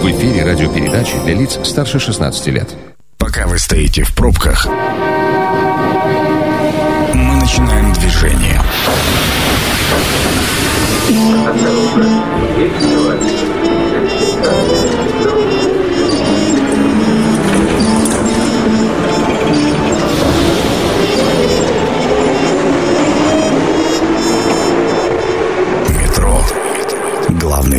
В эфире радиопередачи для лиц старше 16 лет. Пока вы стоите в пробках, мы начинаем движение. Метро.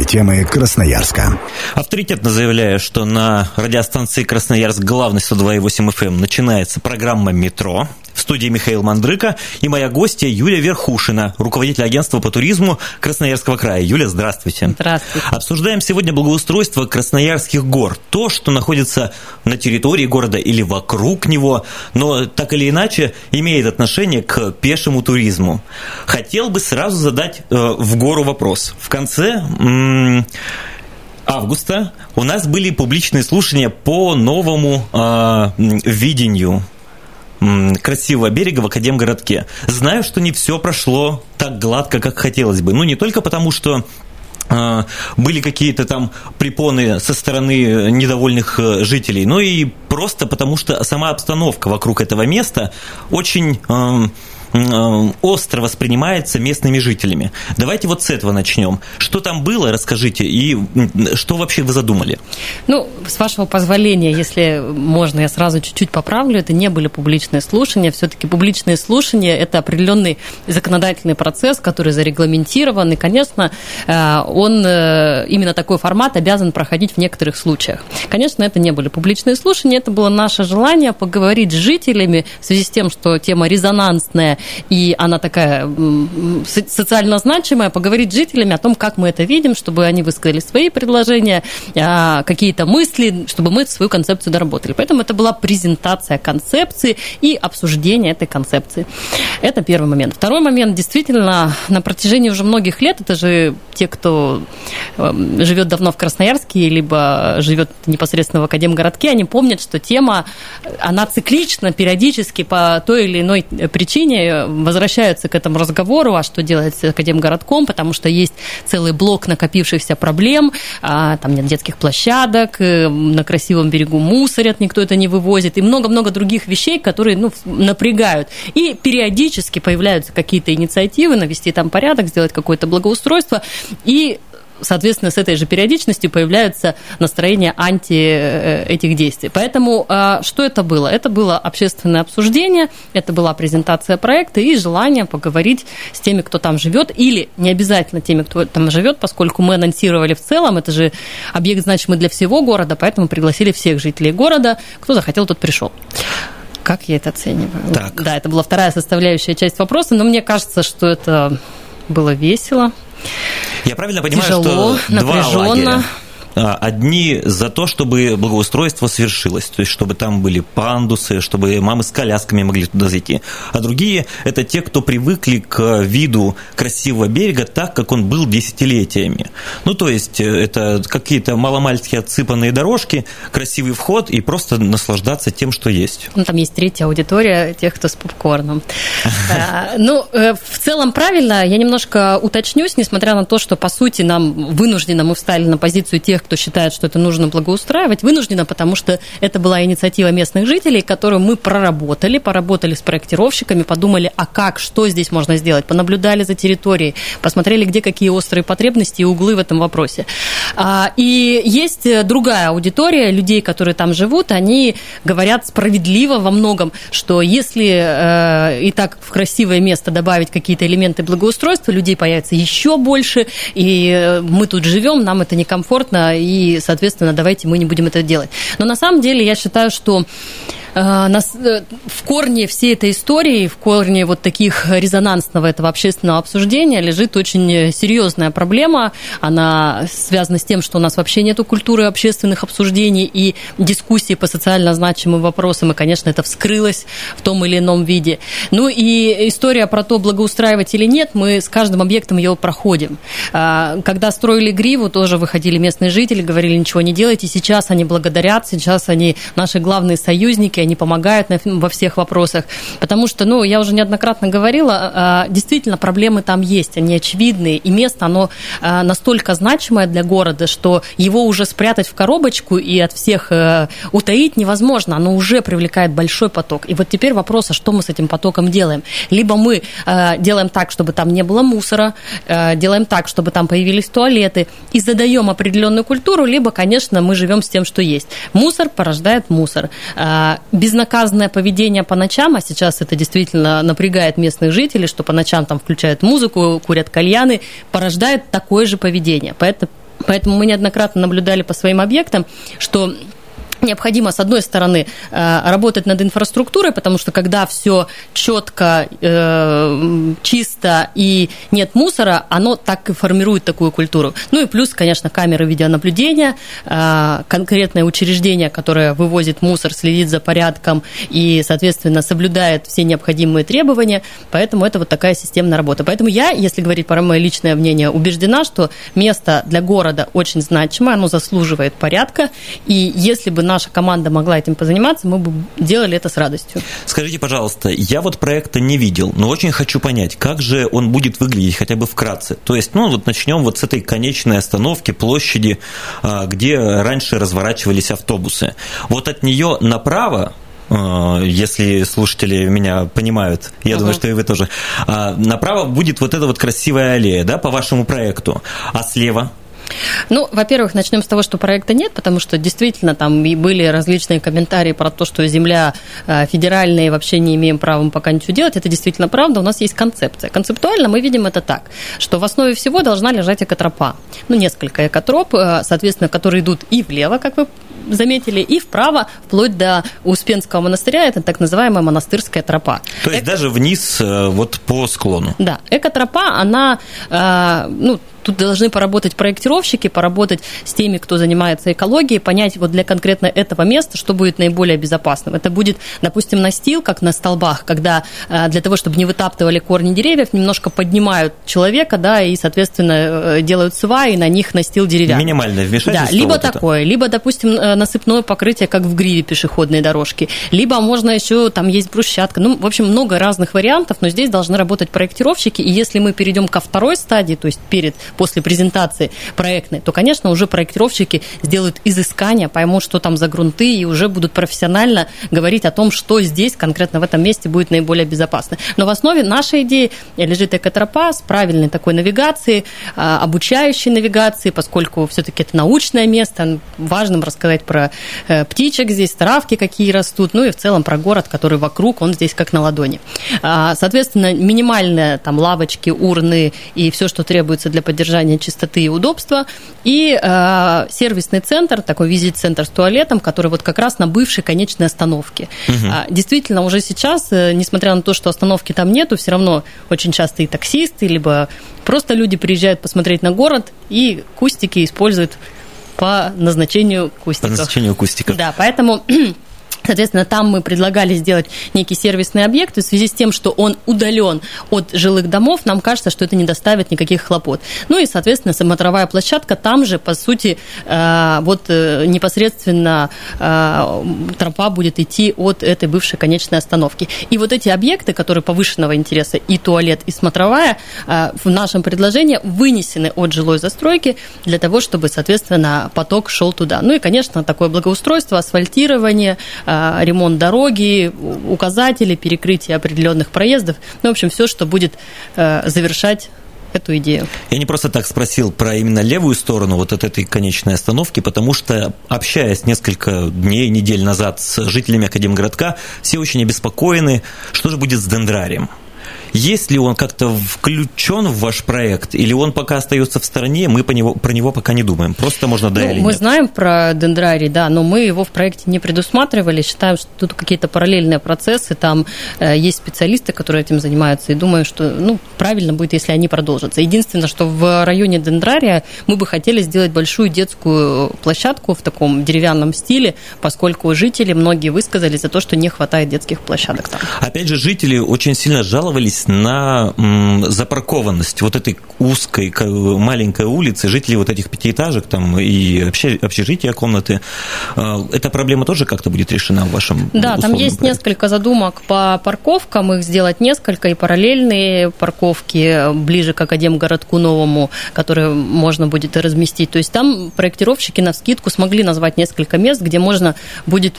Темы Красноярска. Авторитетно заявляю, что на радиостанции Красноярск главный 102,8 FM эм начинается программа «Метро». В студии Михаил Мандрыка и моя гостья Юлия Верхушина, руководитель агентства по туризму Красноярского края. Юля, здравствуйте. Здравствуйте. Обсуждаем сегодня благоустройство Красноярских гор. То, что находится на территории города или вокруг него, но так или иначе имеет отношение к пешему туризму. Хотел бы сразу задать э, в гору вопрос. В конце... М- августа у нас были публичные слушания по новому э, видению красивого берега в Академгородке. Знаю, что не все прошло так гладко, как хотелось бы. Ну, не только потому, что а, были какие-то там препоны со стороны недовольных э, жителей, но и просто потому, что сама обстановка вокруг этого места очень Э, остро воспринимается местными жителями. Давайте вот с этого начнем. Что там было, расскажите, и что вообще вы задумали? Ну, с вашего позволения, если можно, я сразу чуть-чуть поправлю, это не были публичные слушания. Все-таки публичные слушания – это определенный законодательный процесс, который зарегламентирован, и, конечно, э, он, э, именно такой формат обязан проходить в некоторых случаях. Конечно, это не были публичные слушания, это было наше желание поговорить с жителями в связи с тем, что тема резонансная, и она такая социально значимая, поговорить с жителями о том, как мы это видим, чтобы они высказали свои предложения, а, какие-то мысли, чтобы мы свою концепцию доработали. Поэтому это была презентация концепции и обсуждение этой концепции. Это первый момент. Второй момент, действительно, на протяжении уже многих лет, это же те, кто эм, живет давно в Красноярске, либо живет непосредственно в Академгородке, они помнят, что тема, она циклична периодически по той или иной причине возвращаются к этому разговору, а что делать с Академгородком, потому что есть целый блок накопившихся проблем, а, там нет детских площадок, э, на красивом берегу мусорят, никто это не вывозит, и много-много других вещей, которые ну, напрягают. И периодически появляются какие-то инициативы навести там порядок, сделать какое-то благоустройство, и соответственно, с этой же периодичностью появляются настроения анти э, этих действий. Поэтому а, что это было? Это было общественное обсуждение, это была презентация проекта и желание поговорить с теми, кто там живет, или не обязательно теми, кто там живет, поскольку мы анонсировали в целом, это же объект значимый для всего города, поэтому пригласили всех жителей города, кто захотел, тот пришел. Как я это оцениваю? Так. Да, это была вторая составляющая часть вопроса, но мне кажется, что это было весело, я правильно понимаю, Тяжело, что два напряженно. лагеря? А, одни за то, чтобы благоустройство свершилось, то есть чтобы там были пандусы, чтобы мамы с колясками могли туда зайти. А другие – это те, кто привыкли к виду красивого берега так, как он был десятилетиями. Ну, то есть э, это какие-то маломальски отсыпанные дорожки, красивый вход и просто наслаждаться тем, что есть. Ну, там есть третья аудитория, тех, кто с попкорном. А, ну, э, в целом правильно. Я немножко уточнюсь, несмотря на то, что, по сути, нам вынужденно мы встали на позицию тех, кто считает, что это нужно благоустраивать, вынуждена, потому что это была инициатива местных жителей, которую мы проработали, поработали с проектировщиками, подумали, а как, что здесь можно сделать, понаблюдали за территорией, посмотрели, где какие острые потребности и углы в этом вопросе. А, и есть другая аудитория людей, которые там живут, они говорят справедливо во многом, что если э, и так в красивое место добавить какие-то элементы благоустройства, людей появится еще больше, и э, мы тут живем, нам это некомфортно, и, соответственно, давайте мы не будем это делать. Но на самом деле я считаю, что в корне всей этой истории, в корне вот таких резонансного этого общественного обсуждения лежит очень серьезная проблема. Она связана с тем, что у нас вообще нету культуры общественных обсуждений и дискуссий по социально значимым вопросам, и, конечно, это вскрылось в том или ином виде. Ну и история про то, благоустраивать или нет, мы с каждым объектом ее проходим. Когда строили Гриву, тоже выходили местные жители, говорили, ничего не делайте. Сейчас они благодарят, сейчас они наши главные союзники, они помогают во всех вопросах. Потому что, ну, я уже неоднократно говорила, а, действительно, проблемы там есть, они очевидные, и место, оно а, настолько значимое для города, что его уже спрятать в коробочку и от всех э, утаить невозможно, оно уже привлекает большой поток. И вот теперь вопрос, а что мы с этим потоком делаем? Либо мы э, делаем так, чтобы там не было мусора, э, делаем так, чтобы там появились туалеты, и задаем определенную культуру, либо, конечно, мы живем с тем, что есть. Мусор порождает мусор. Безнаказанное поведение по ночам, а сейчас это действительно напрягает местных жителей, что по ночам там включают музыку, курят кальяны, порождает такое же поведение. Поэтому Поэтому мы неоднократно наблюдали по своим объектам, что необходимо, с одной стороны, э, работать над инфраструктурой, потому что когда все четко, э, чисто и нет мусора, оно так и формирует такую культуру. Ну и плюс, конечно, камеры видеонаблюдения, э, конкретное учреждение, которое вывозит мусор, следит за порядком и, соответственно, соблюдает все необходимые требования. Поэтому это вот такая системная работа. Поэтому я, если говорить про мое личное мнение, убеждена, что место для города очень значимое, оно заслуживает порядка. И если бы наша команда могла этим позаниматься, мы бы делали это с радостью. Скажите, пожалуйста, я вот проекта не видел, но очень хочу понять, как же он будет выглядеть хотя бы вкратце. То есть, ну вот начнем вот с этой конечной остановки, площади, а, где раньше разворачивались автобусы. Вот от нее направо а, если слушатели меня понимают, я uh-huh. думаю, что и вы тоже. А, направо будет вот эта вот красивая аллея, да, по вашему проекту, а слева ну, во-первых, начнем с того, что проекта нет, потому что действительно там и были различные комментарии про то, что земля э, федеральная и вообще не имеем права пока ничего делать. Это действительно правда. У нас есть концепция. Концептуально мы видим это так, что в основе всего должна лежать экотропа. Ну, несколько экотроп, э, соответственно, которые идут и влево, как вы заметили, и вправо, вплоть до Успенского монастыря, это так называемая монастырская тропа. То есть Эко... даже вниз э, вот по склону. Да, экотропа, она, ну, Тут должны поработать проектировщики, поработать с теми, кто занимается экологией, понять вот для конкретно этого места, что будет наиболее безопасным. Это будет, допустим, настил, как на столбах, когда э, для того, чтобы не вытаптывали корни деревьев, немножко поднимают человека, да, и, соответственно, э, делают сваи, и на них настил деревянный. Минимальное вмешательство. Да, либо вот такое, это. либо, допустим, э, насыпное покрытие, как в гриве пешеходной дорожки, либо можно еще, там есть брусчатка, ну, в общем, много разных вариантов, но здесь должны работать проектировщики, и если мы перейдем ко второй стадии, то есть перед после презентации проектной, то, конечно, уже проектировщики сделают изыскания, поймут, что там за грунты, и уже будут профессионально говорить о том, что здесь конкретно в этом месте будет наиболее безопасно. Но в основе нашей идеи лежит экотропа с правильной такой навигацией, а, обучающей навигацией, поскольку все-таки это научное место, важно рассказать про э, птичек здесь, травки какие растут, ну и в целом про город, который вокруг, он здесь как на ладони. А, соответственно, минимальные там лавочки, урны и все, что требуется для поддержания чистоты и удобства, и э, сервисный центр, такой визит-центр с туалетом, который вот как раз на бывшей конечной остановке. Угу. Действительно, уже сейчас, э, несмотря на то, что остановки там нету, все равно очень часто и таксисты, либо просто люди приезжают посмотреть на город и кустики используют по назначению кустиков. По назначению кустиков. Да, поэтому Соответственно, там мы предлагали сделать некий сервисный объект, и в связи с тем, что он удален от жилых домов, нам кажется, что это не доставит никаких хлопот. Ну и, соответственно, смотровая площадка там же, по сути, э, вот э, непосредственно э, тропа будет идти от этой бывшей конечной остановки. И вот эти объекты, которые повышенного интереса, и туалет, и смотровая, в нашем предложении вынесены от жилой застройки для того, чтобы, соответственно, поток шел туда. Ну и, конечно, такое благоустройство, асфальтирование, ремонт дороги, указатели, перекрытие определенных проездов. Ну, в общем, все, что будет э, завершать эту идею. Я не просто так спросил про именно левую сторону вот от этой конечной остановки, потому что, общаясь несколько дней, недель назад с жителями Академгородка, все очень обеспокоены, что же будет с дендрарием. Есть ли он как-то включен в ваш проект, или он пока остается в стороне, мы по него, про него пока не думаем? Просто можно да ну, или Мы нет? знаем про дендрарий, да, но мы его в проекте не предусматривали, считаем, что тут какие-то параллельные процессы, там э, есть специалисты, которые этим занимаются, и думаю, что ну, правильно будет, если они продолжатся. Единственное, что в районе дендрария мы бы хотели сделать большую детскую площадку в таком деревянном стиле, поскольку жители многие высказались за то, что не хватает детских площадок там. Опять же, жители очень сильно жаловались на запаркованность вот этой узкой маленькой улицы, жителей вот этих пятиэтажек там и общежития, комнаты. Э, эта проблема тоже как-то будет решена в вашем Да, там есть проекте? несколько задумок по парковкам, их сделать несколько, и параллельные парковки ближе к Академгородку новому, которые можно будет разместить. То есть там проектировщики на скидку смогли назвать несколько мест, где можно будет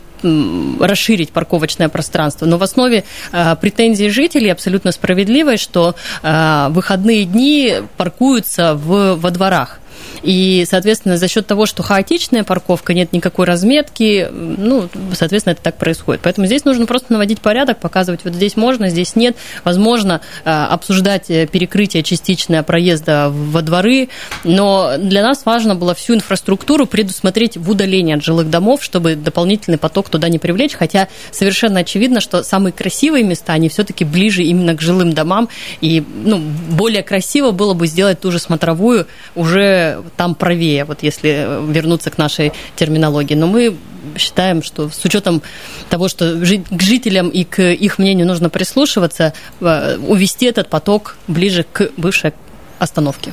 расширить парковочное пространство. Но в основе э, претензий жителей абсолютно справедливой, что э, выходные дни паркуются в, во дворах. И, соответственно, за счет того, что хаотичная парковка, нет никакой разметки, ну, соответственно, это так происходит. Поэтому здесь нужно просто наводить порядок, показывать, вот здесь можно, здесь нет. Возможно, э, обсуждать э, перекрытие частичное проезда во дворы, но для нас важно было всю инфраструктуру предусмотреть в удалении от жилых домов, чтобы дополнительный поток туда не привлечь, хотя совершенно очевидно, что самые красивые места, они все-таки ближе именно к жилым домам, и ну, более красиво было бы сделать ту же смотровую уже там правее, вот если вернуться к нашей терминологии. Но мы считаем, что с учетом того, что к жителям и к их мнению нужно прислушиваться, э, увести этот поток ближе к бывшей остановки.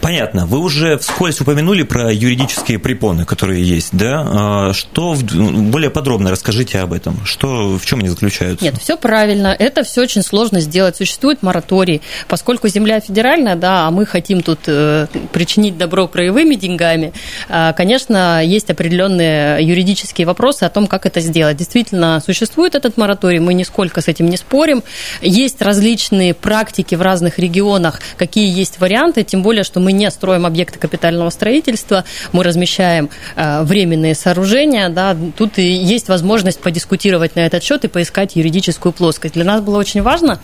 Понятно. Вы уже вскользь упомянули про юридические препоны, которые есть, да? А что более подробно расскажите об этом? Что в чем они заключаются? Нет, все правильно. Это все очень сложно сделать. Существует мораторий, поскольку земля федеральная, да, а мы хотим тут э, причинить добро краевыми деньгами. Э, конечно, есть определенные юридические вопросы о том, как это сделать. Действительно, существует этот мораторий, мы нисколько с этим не спорим. Есть различные практики в разных регионах, какие есть варианты, тем более, что мы не строим объекты капитального строительства, мы размещаем э, временные сооружения, да, тут и есть возможность подискутировать на этот счет и поискать юридическую плоскость. Для нас было очень важно,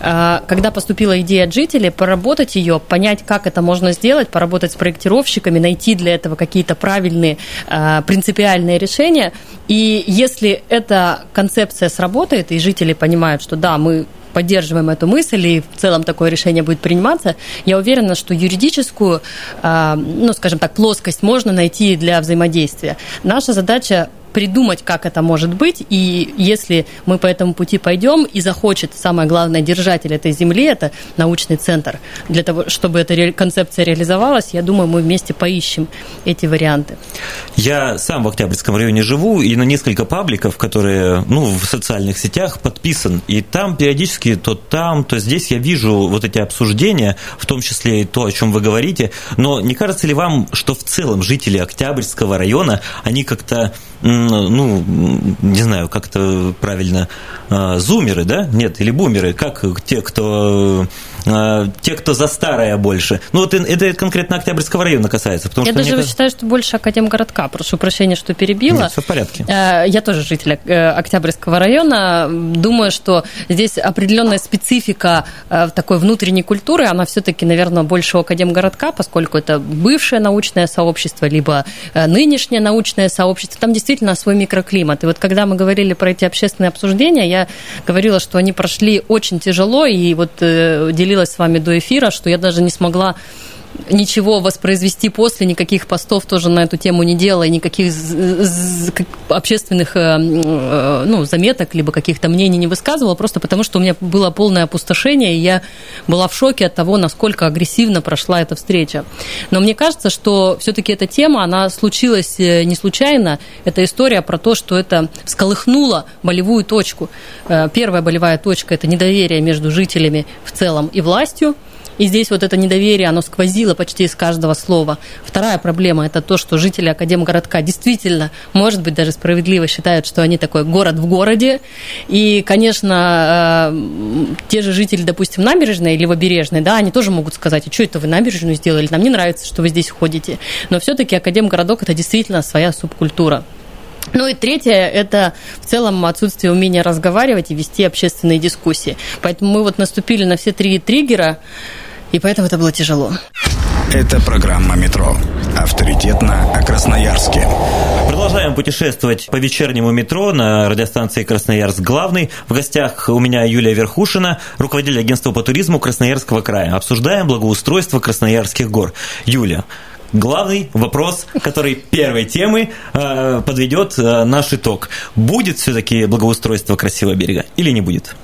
э, когда поступила идея от жителей, поработать ее, понять, как это можно сделать, поработать с проектировщиками, найти для этого какие-то правильные э, принципиальные решения. И если эта концепция сработает, и жители понимают, что да, мы поддерживаем эту мысль, и в целом такое решение будет приниматься, я уверена, что юридическую, а, ну, скажем так, плоскость можно найти для взаимодействия. Наша задача придумать, как это может быть, и если мы по этому пути пойдем и захочет, самое главное, держатель этой земли, это научный центр, для того, чтобы эта концепция реализовалась, я думаю, мы вместе поищем эти варианты. Я сам в Октябрьском районе живу, и на несколько пабликов, которые, ну, в социальных сетях подписан, и там периодически то там, то здесь я вижу вот эти обсуждения, в том числе и то, о чем вы говорите, но не кажется ли вам, что в целом жители Октябрьского района, они как-то ну, не знаю, как это правильно, а, зумеры, да? Нет, или бумеры, как те, кто те, кто за старое больше. Ну, вот это конкретно Октябрьского района касается. Потому я что даже мне... считаю, что больше Академгородка. Прошу прощения, что перебила. Нет, все в порядке. А, я тоже житель э, Октябрьского района. Думаю, что здесь определенная специфика э, такой внутренней культуры, она все-таки, наверное, больше у Академгородка, поскольку это бывшее научное сообщество, либо э, нынешнее научное сообщество. Там действительно свой микроклимат. И вот когда мы говорили про эти общественные обсуждения, я говорила, что они прошли очень тяжело, и вот делилась с вами до эфира, что я даже не смогла ничего воспроизвести после, никаких постов тоже на эту тему не делала, никаких общественных э, э, ну, заметок, либо каких-то мнений не высказывала, просто потому что у меня было полное опустошение, и я была в шоке от того, насколько агрессивно прошла эта встреча. Но мне кажется, что все-таки эта тема, она случилась э, не случайно. Это история про то, что это сколыхнуло болевую точку. Первая болевая точка – это недоверие между жителями в целом и властью – и здесь вот это недоверие, оно сквозило почти из каждого слова. Вторая проблема – это то, что жители Академгородка действительно, может быть, даже справедливо считают, что они такой город в городе. И, конечно, э, те же жители, допустим, набережной или Левобережной, да, они тоже могут сказать, а что это вы набережную сделали, нам не нравится, что вы здесь ходите. Но все-таки Академгородок – это действительно своя субкультура. Ну и третье – это в целом отсутствие умения разговаривать и вести общественные дискуссии. Поэтому мы вот наступили на все три триггера, и поэтому это было тяжело. Это программа «Метро». Авторитетно о Красноярске. Продолжаем путешествовать по вечернему метро на радиостанции «Красноярск главный». В гостях у меня Юлия Верхушина, руководитель агентства по туризму Красноярского края. Обсуждаем благоустройство Красноярских гор. Юля, главный вопрос, который первой темы э, подведет э, наш итог. Будет все-таки благоустройство красивого берега или не будет?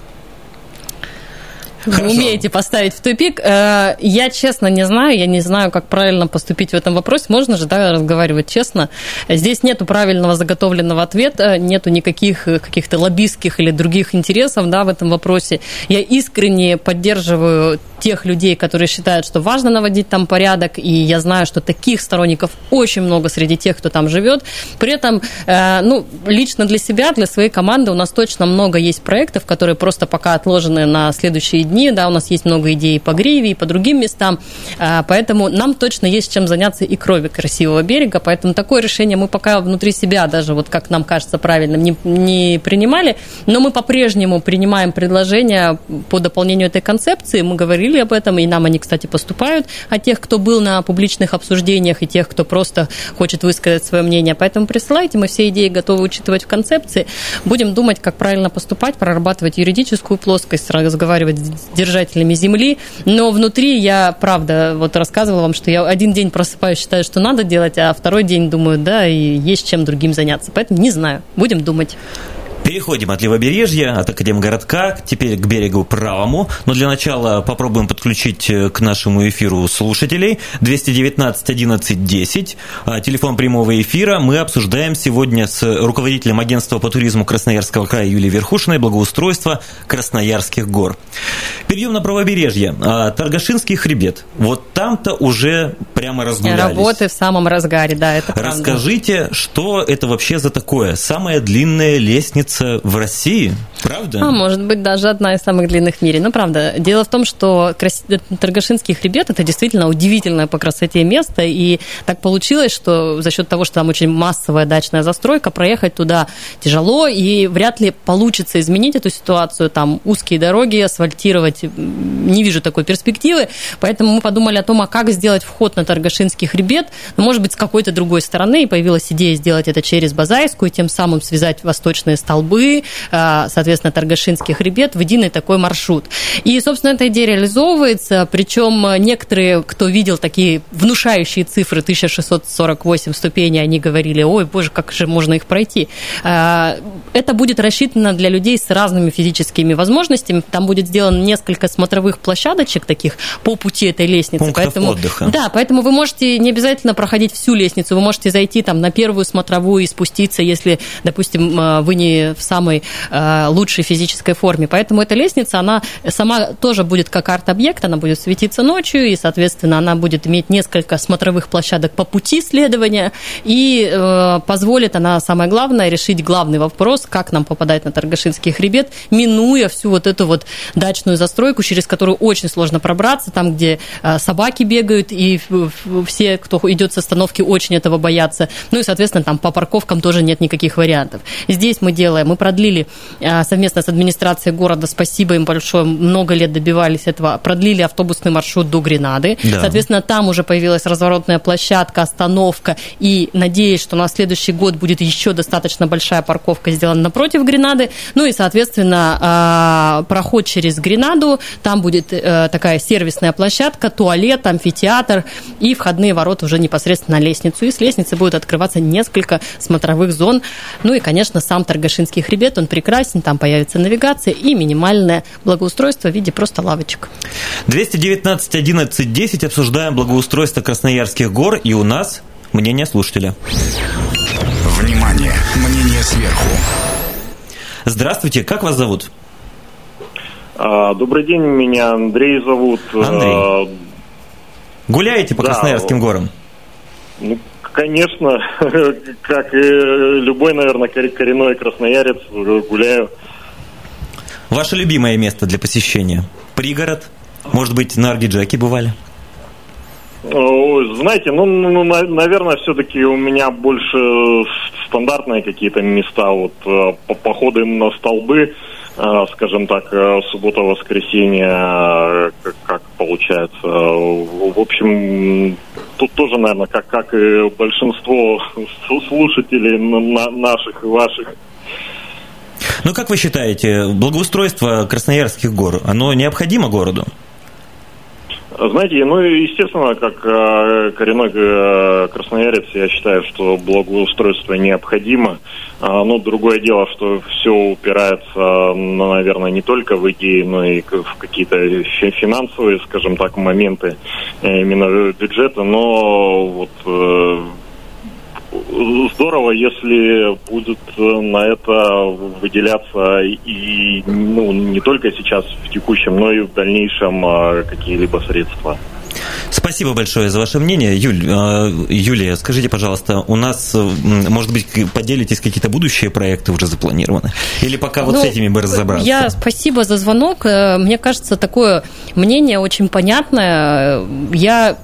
Хорошо. Вы умеете поставить в тупик. Э, я честно не знаю, я не знаю, как правильно поступить в этом вопросе. Можно же, да, разговаривать честно. Здесь нету правильного заготовленного ответа, нету никаких каких-то лоббистских или других интересов, да, в этом вопросе. Я искренне поддерживаю тех людей, которые считают, что важно наводить там порядок, и я знаю, что таких сторонников очень много среди тех, кто там живет. При этом, э, ну, лично для себя, для своей команды у нас точно много есть проектов, которые просто пока отложены на следующие дни, да, у нас есть много идей по Гриве и по другим местам, э, поэтому нам точно есть чем заняться и крови красивого берега, поэтому такое решение мы пока внутри себя даже, вот как нам кажется правильным, не, не принимали, но мы по-прежнему принимаем предложения по дополнению этой концепции, мы говорили говорили об этом, и нам они, кстати, поступают от тех, кто был на публичных обсуждениях, и тех, кто просто хочет высказать свое мнение. Поэтому присылайте, мы все идеи готовы учитывать в концепции. Будем думать, как правильно поступать, прорабатывать юридическую плоскость, разговаривать с держателями земли. Но внутри я, правда, вот рассказывала вам, что я один день просыпаюсь, считаю, что надо делать, а второй день думаю, да, и есть чем другим заняться. Поэтому не знаю, будем думать. Переходим от левобережья, от Академгородка, теперь к берегу правому. Но для начала попробуем подключить э, к нашему эфиру слушателей. 219 11 10, телефон прямого эфира. Мы обсуждаем сегодня с руководителем агентства по туризму Красноярского края Юлией Верхушиной благоустройство Красноярских гор. Перейдем на правобережье. А, Таргашинский хребет. Вот там-то уже прямо разгулялись. Работы в самом разгаре, да, это правда. Расскажите, что это вообще за такое? Самая длинная лестница в России, правда? А может быть, даже одна из самых длинных в мире. Ну, правда. Дело в том, что крас... Таргашинский хребет – это действительно удивительное по красоте место, и так получилось, что за счет того, что там очень массовая дачная застройка, проехать туда тяжело, и вряд ли получится изменить эту ситуацию. Там узкие дороги, асфальтировать не вижу такой перспективы, поэтому мы подумали о том, а как сделать вход на Таргашинский хребет, ну, может быть, с какой-то другой стороны, и появилась идея сделать это через Базайскую, тем самым связать восточные столбы столбы, э, соответственно, Таргашинский хребет в единый такой маршрут. И, собственно, эта идея реализовывается, причем некоторые, кто видел такие внушающие цифры 1648 ступеней, они говорили, ой, боже, как же можно их пройти. Э, это будет рассчитано для людей с разными физическими возможностями. Там будет сделано несколько смотровых площадочек таких по пути этой лестницы. Пунктов поэтому, отдыха. Да, поэтому вы можете не обязательно проходить всю лестницу, вы можете зайти там на первую смотровую и спуститься, если, допустим, э, вы не в самой э, лучшей физической форме. Поэтому эта лестница, она сама тоже будет как арт-объект, она будет светиться ночью, и, соответственно, она будет иметь несколько смотровых площадок по пути следования, и э, позволит она, самое главное, решить главный вопрос, как нам попадать на Таргашинский хребет, минуя всю вот эту вот дачную застройку, через которую очень сложно пробраться, там, где э, собаки бегают, и все, кто идет с остановки, очень этого боятся. Ну и, соответственно, там по парковкам тоже нет никаких вариантов. Здесь мы делаем. Мы продлили а, совместно с администрацией города, спасибо им большое, много лет добивались этого, продлили автобусный маршрут до Гренады. Да. Соответственно, там уже появилась разворотная площадка, остановка, и надеюсь, что на следующий год будет еще достаточно большая парковка сделана напротив Гренады. Ну и, соответственно, а, проход через Гренаду, там будет э, такая сервисная площадка, туалет, амфитеатр и входные ворота уже непосредственно на лестницу. И с лестницы будет открываться несколько смотровых зон. Ну и, конечно, сам Торгашинский хребет, он прекрасен, там появится навигация и минимальное благоустройство в виде просто лавочек. 219 11 10 обсуждаем благоустройство Красноярских гор, и у нас мнение слушателя. Внимание! Мнение сверху. Здравствуйте, как вас зовут? А, добрый день, меня Андрей зовут. Андрей. А, Гуляете по да, Красноярским горам? Ну, Конечно, как и любой, наверное, коренной красноярец, гуляю. Ваше любимое место для посещения? Пригород? Может быть, на Аргиджаке бывали? Знаете, ну, ну, ну наверное, все-таки у меня больше стандартные какие-то места, вот э, походы на столбы, э, скажем так, э, суббота-воскресенье, как получается. В общем, тут тоже, наверное, как, как и большинство слушателей наших и ваших. Ну, как вы считаете, благоустройство Красноярских гор, оно необходимо городу? Знаете, ну, естественно, как э, коренной э, красноярец, я считаю, что благоустройство необходимо. А, но другое дело, что все упирается, ну, наверное, не только в идеи, но и в какие-то финансовые, скажем так, моменты э, именно бюджета. Но вот здорово, если будет э, на это выделяться и ну, не только сейчас в текущем, но и в дальнейшем а, какие-либо средства. Спасибо большое за ваше мнение. Юль, э, Юлия, скажите, пожалуйста, у нас, может быть, поделитесь, какие-то будущие проекты уже запланированы? Или пока ну, вот с этими бы разобраться? Я спасибо за звонок. Э, мне кажется, такое мнение очень понятное. Я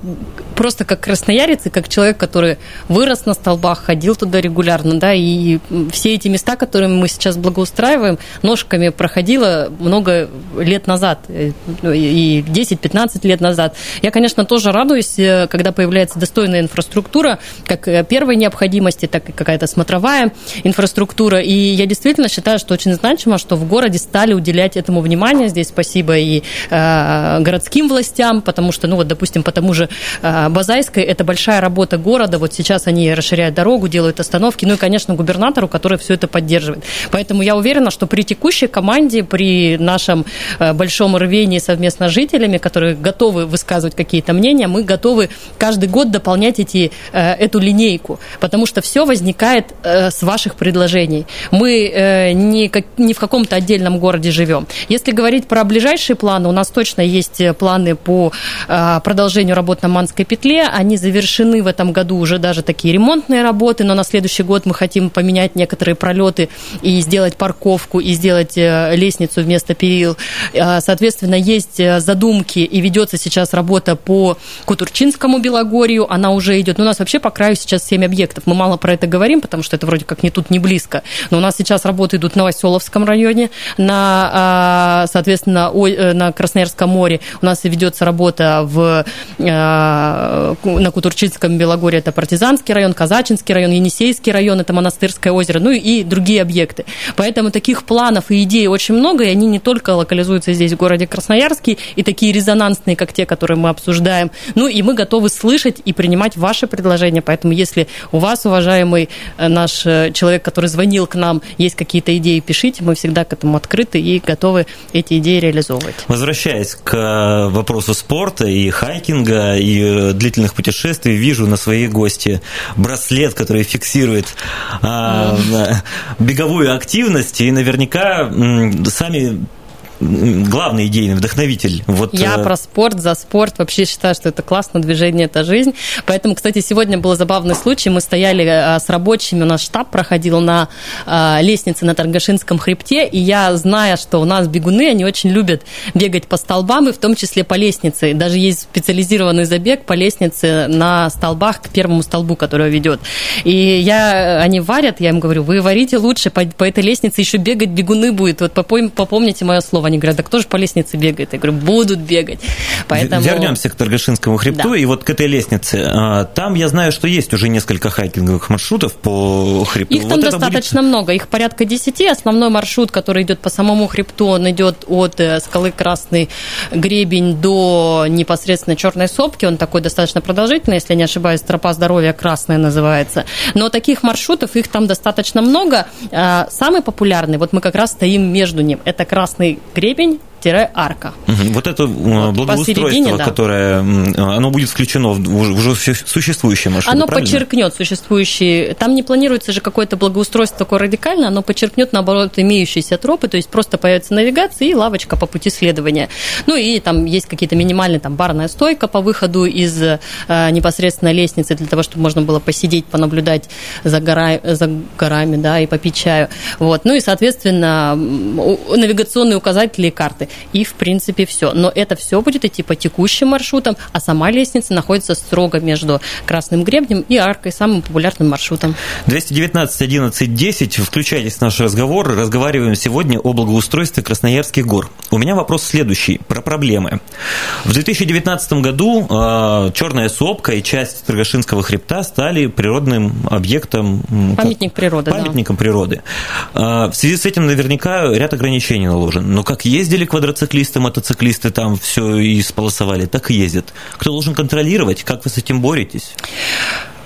просто как красноярец и как человек, который вырос на столбах, ходил туда регулярно, да, и все эти места, которые мы сейчас благоустраиваем, ножками проходила много лет назад, э, и 10-15 лет назад. Я, конечно, тоже радуюсь, э, когда появляется достойная инфраструктура, как э, первой необходимости, так и какая-то смотровая инфраструктура. И я действительно считаю, что очень значимо, что в городе стали уделять этому внимание. Здесь спасибо и э, городским властям, потому что, ну вот, допустим, по тому же э, Базайской это большая работа города. Вот сейчас они расширяют дорогу, делают остановки. Ну и, конечно, губернатору, который все это поддерживает. Поэтому я уверена, что при текущей команде, при нашем э, большом рвении совместно с жителями, которые готовы высказывать какие-то мнения, мы готовы каждый год дополнять эти, э, эту линейку. Потому что все возникает э, с ваших предложений. Мы не, как, не в каком-то отдельном городе живем. Если говорить про ближайшие планы, у нас точно есть планы по продолжению работ на Манской петле. Они завершены в этом году уже даже такие ремонтные работы, но на следующий год мы хотим поменять некоторые пролеты и сделать парковку, и сделать э, лестницу вместо перил. Э, соответственно, есть э, задумки, и ведется сейчас работа по Кутурчинскому Белогорью. Она уже идет. Но у нас вообще по краю сейчас 7 объектов. Мы мало про это говорим, потому что это вроде как не тут, не близко. Но у нас сейчас работы идут в Новоселовском районе, на, соответственно, на Красноярском море. У нас ведется работа в Э, на Кутурчинском Белогоре это Партизанский район, Казачинский район, Енисейский район, это Монастырское озеро, ну и другие объекты. Поэтому таких планов и идей очень много, и они не только локализуются здесь, в городе Красноярске, и такие резонансные, как те, которые мы обсуждаем. Ну и мы готовы слышать и принимать ваши предложения. Поэтому если у вас, уважаемый э, наш э, человек, который звонил к нам, есть какие-то идеи, пишите, мы всегда к этому открыты и готовы эти идеи реализовывать. Возвращаясь к вопросу спорта и хайкинга, и длительных путешествий вижу на своей гости браслет, который фиксирует а, беговую активность, и наверняка сами главный идейный вдохновитель. Вот, Я э... про спорт, за спорт. Вообще считаю, что это классно, движение – это жизнь. Поэтому, кстати, сегодня был забавный случай. Мы стояли э, с рабочими, у нас штаб проходил на э, лестнице на Таргашинском хребте, и я, зная, что у нас бегуны, они очень любят бегать по столбам, и в том числе по лестнице. Даже есть специализированный забег по лестнице на столбах к первому столбу, который ведет. И я, они варят, я им говорю, вы варите лучше, по, по этой лестнице еще бегать бегуны будет. Вот попомните мое слово они говорят, да кто же по лестнице бегает? Я говорю, будут бегать. Поэтому... Вернемся к Таргашинскому хребту да. и вот к этой лестнице. А, там я знаю, что есть уже несколько хайкинговых маршрутов по хребту. Их там вот достаточно будет... много, их порядка 10. Основной маршрут, который идет по самому хребту, он идет от э, скалы Красный Гребень до непосредственно Черной Сопки. Он такой достаточно продолжительный, если не ошибаюсь, тропа здоровья красная называется. Но таких маршрутов, их там достаточно много. А, самый популярный, вот мы как раз стоим между ним, это Красный гребень гребень арка. Вот это э, вот, благоустройство, да. которое оно будет включено в уже существующее маршрут. Оно правильно? подчеркнет существующие. Там не планируется же какое-то благоустройство такое радикальное, оно подчеркнет, наоборот, имеющиеся тропы, то есть просто появится навигация и лавочка по пути следования. Ну и там есть какие-то минимальные, там барная стойка по выходу из э, непосредственно лестницы для того, чтобы можно было посидеть, понаблюдать за, гора, за горами, да, и попить чаю. Вот. Ну и, соответственно, навигационные указатели и карты. И, в принципе, все. Но это все будет идти по текущим маршрутам, а сама лестница находится строго между Красным Гребнем и Аркой, самым популярным маршрутом. 219 11 10. Включайтесь в наш разговор. Разговариваем сегодня о благоустройстве Красноярских гор. У меня вопрос следующий, про проблемы. В 2019 году э, Черная сопка и часть Торгашинского хребта стали природным объектом... Памятник природы, Памятником да. природы. Э, в связи с этим наверняка ряд ограничений наложен. Но как ездили к квадроциклисты, мотоциклисты там все и сполосовали, так и ездят. Кто должен контролировать, как вы с этим боретесь?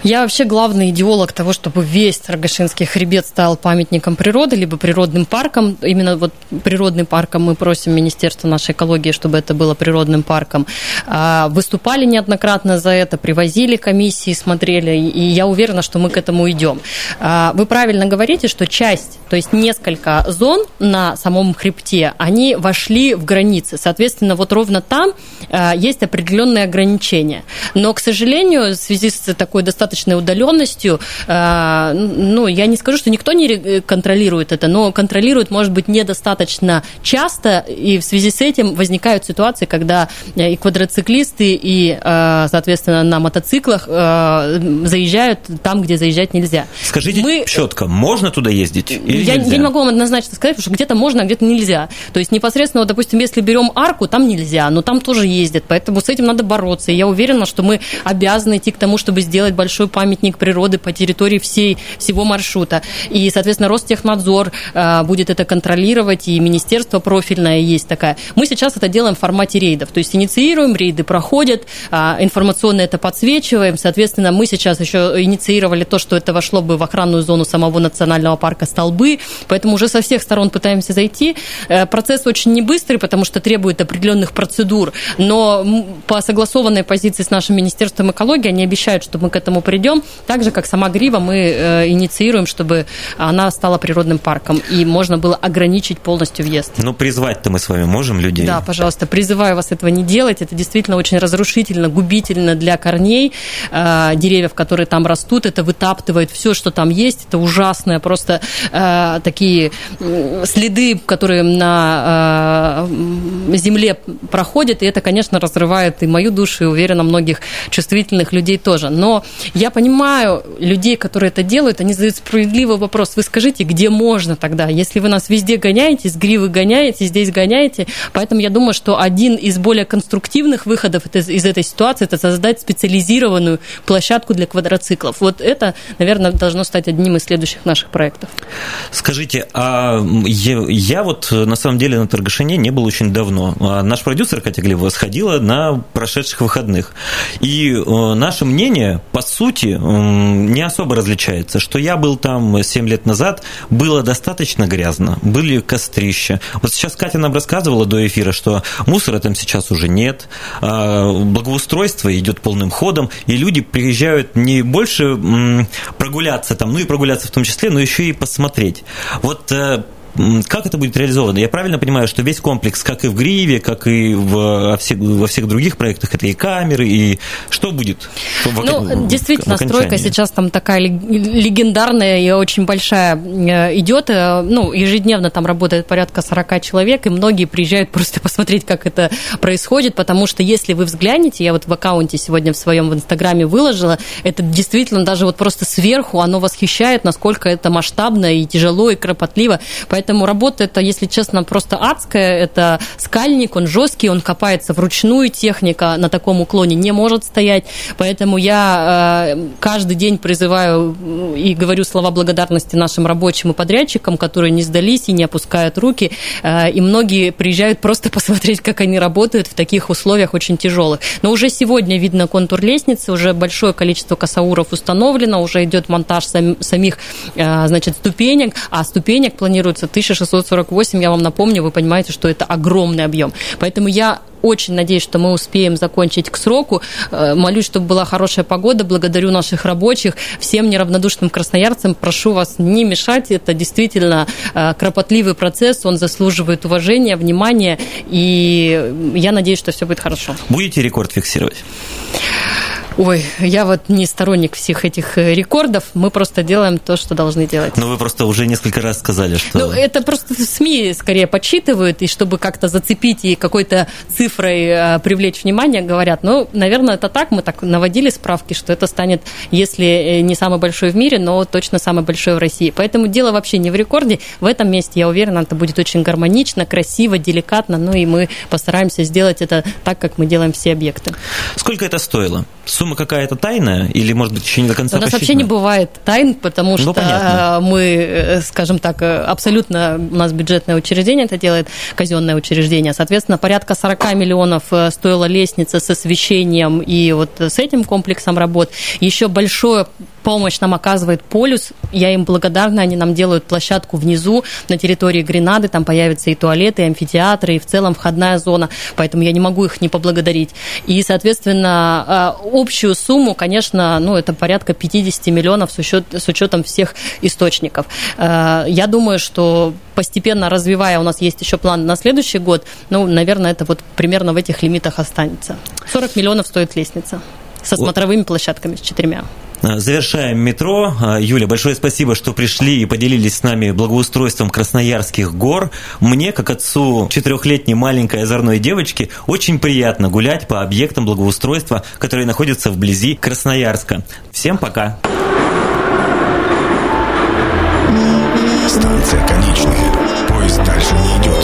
Я вообще главный идеолог того, чтобы весь Рогашинский хребет стал памятником природы, либо природным парком. Именно вот природным парком мы просим Министерство нашей экологии, чтобы это было природным парком. А, выступали неоднократно за это, привозили комиссии, смотрели, и я уверена, что мы к этому идем. А, вы правильно говорите, что часть, то есть несколько зон на самом хребте, они вошли в границы. Соответственно, вот ровно там а, есть определенные ограничения. Но, к сожалению, в связи с такой достаточно достаточной удаленностью, э, ну, я не скажу, что никто не контролирует это, но контролирует, может быть, недостаточно часто, и в связи с этим возникают ситуации, когда э, и квадроциклисты, и, э, соответственно, на мотоциклах заезжают там, где заезжать нельзя. Скажите Мы... четко, можно туда ездить или я, нельзя? я не могу вам однозначно сказать, потому что где-то можно, а где-то нельзя. То есть непосредственно, вот, допустим, если берем арку, там нельзя, но там тоже ездят, поэтому с этим надо бороться. И я уверена, что мы обязаны идти к тому, чтобы сделать большой большой памятник природы по территории всей, всего маршрута. И, соответственно, Ростехнадзор э, будет это контролировать, и министерство профильное есть такая. Мы сейчас это делаем в формате рейдов, то есть инициируем, рейды проходят, э, информационно это подсвечиваем, соответственно, мы сейчас еще инициировали то, что это вошло бы в охранную зону самого национального парка Столбы, поэтому уже со всех сторон пытаемся зайти. Э, процесс очень не быстрый, потому что требует определенных процедур, но по согласованной позиции с нашим Министерством экологии они обещают, что мы к этому придем придем. Так же, как сама Грива, мы э, инициируем, чтобы она стала природным парком, и можно было ограничить полностью въезд. Ну, призвать-то мы с вами можем людей? Да, пожалуйста, призываю вас этого не делать. Это действительно очень разрушительно, губительно для корней э, деревьев, которые там растут. Это вытаптывает все, что там есть. Это ужасное, просто э, такие следы, которые на земле проходят, и это, конечно, разрывает и мою душу, и, уверена, многих чувствительных людей тоже. Но я понимаю людей, которые это делают, они задают справедливый вопрос. Вы скажите, где можно тогда? Если вы нас везде гоняете, с гривы гоняете, здесь гоняете. Поэтому я думаю, что один из более конструктивных выходов из этой ситуации – это создать специализированную площадку для квадроциклов. Вот это, наверное, должно стать одним из следующих наших проектов. Скажите, а я, я вот на самом деле на Торгашине не был очень давно. А наш продюсер Катя Глебова сходила на прошедших выходных. И э, наше мнение, по сути, сути не особо различается. Что я был там 7 лет назад, было достаточно грязно, были кострища. Вот сейчас Катя нам рассказывала до эфира, что мусора там сейчас уже нет, а благоустройство идет полным ходом, и люди приезжают не больше прогуляться там, ну и прогуляться в том числе, но еще и посмотреть. Вот э, как это будет реализовано? Я правильно понимаю, что весь комплекс, как и в Гриве, как и в, во, всех, во всех других проектах, это и камеры, и что будет? В, ну, действительно, стройка сейчас там такая легендарная и очень большая э, идет. Э, ну, ежедневно там работает порядка 40 человек, и многие приезжают просто посмотреть, как это происходит, потому что если вы взглянете, я вот в аккаунте сегодня в своем в Инстаграме выложила, это действительно даже вот просто сверху оно восхищает, насколько это масштабно и тяжело, и кропотливо. Поэтому Поэтому работа это, если честно, просто адская. Это скальник, он жесткий, он копается вручную, техника на таком уклоне не может стоять. Поэтому я э, каждый день призываю и говорю слова благодарности нашим рабочим и подрядчикам, которые не сдались и не опускают руки. Э, и многие приезжают просто посмотреть, как они работают в таких условиях очень тяжелых. Но уже сегодня видно контур лестницы, уже большое количество косауров установлено, уже идет монтаж самих э, значит, ступенек, а ступенек планируется 1648, я вам напомню, вы понимаете, что это огромный объем. Поэтому я очень надеюсь, что мы успеем закончить к сроку. Э, молюсь, чтобы была хорошая погода. Благодарю наших рабочих. Всем неравнодушным красноярцам прошу вас не мешать. Это действительно э, кропотливый процесс. Он заслуживает уважения, внимания. И я надеюсь, что все будет хорошо. Будете рекорд фиксировать? Ой, я вот не сторонник всех этих э, рекордов, мы просто делаем то, что должны делать. Ну, вы просто уже несколько раз сказали, что... Ну, это просто СМИ скорее подсчитывают, и чтобы как-то зацепить и какой-то цифрой э, привлечь внимание, говорят, ну, наверное, это так, мы так наводили справки, что это станет, если э, не самый большой в мире, но точно самый большой в России. Поэтому дело вообще не в рекорде, в этом месте, я уверена, это будет очень гармонично, красиво, деликатно, ну и мы постараемся сделать это так, как мы делаем все объекты. Сколько это стоило? Сумма какая-то тайная или, может быть, еще не до конца У нас вообще не бывает тайн, потому Ну, что э, мы, э, скажем так, э, абсолютно у нас бюджетное учреждение это делает, казенное учреждение. Соответственно, порядка 40 миллионов стоила лестница с освещением и вот с этим комплексом работ. Еще большое помощь нам оказывает Полюс. Я им благодарна. Они нам делают площадку внизу на территории Гренады. Там появятся и туалеты, и амфитеатры, и в целом входная зона. Поэтому я не могу их не поблагодарить. И, соответственно, э, общую сумму, конечно, ну, это порядка 50 миллионов с, учет, с учетом всех источников. Э, Я думаю, что постепенно развивая, у нас есть еще план на следующий год, ну, наверное, это вот примерно в этих лимитах останется. 40 миллионов стоит лестница со смотровыми площадками, с четырьмя. А, Завершаем метро. А, Юля, большое спасибо, что пришли и поделились с нами благоустройством Красноярских гор. Мне, как отцу четырехлетней маленькой озорной девочки, очень приятно гулять по объектам благоустройства, которые находятся вблизи Красноярска. Всем пока! Станция конечная. Поезд дальше не идет.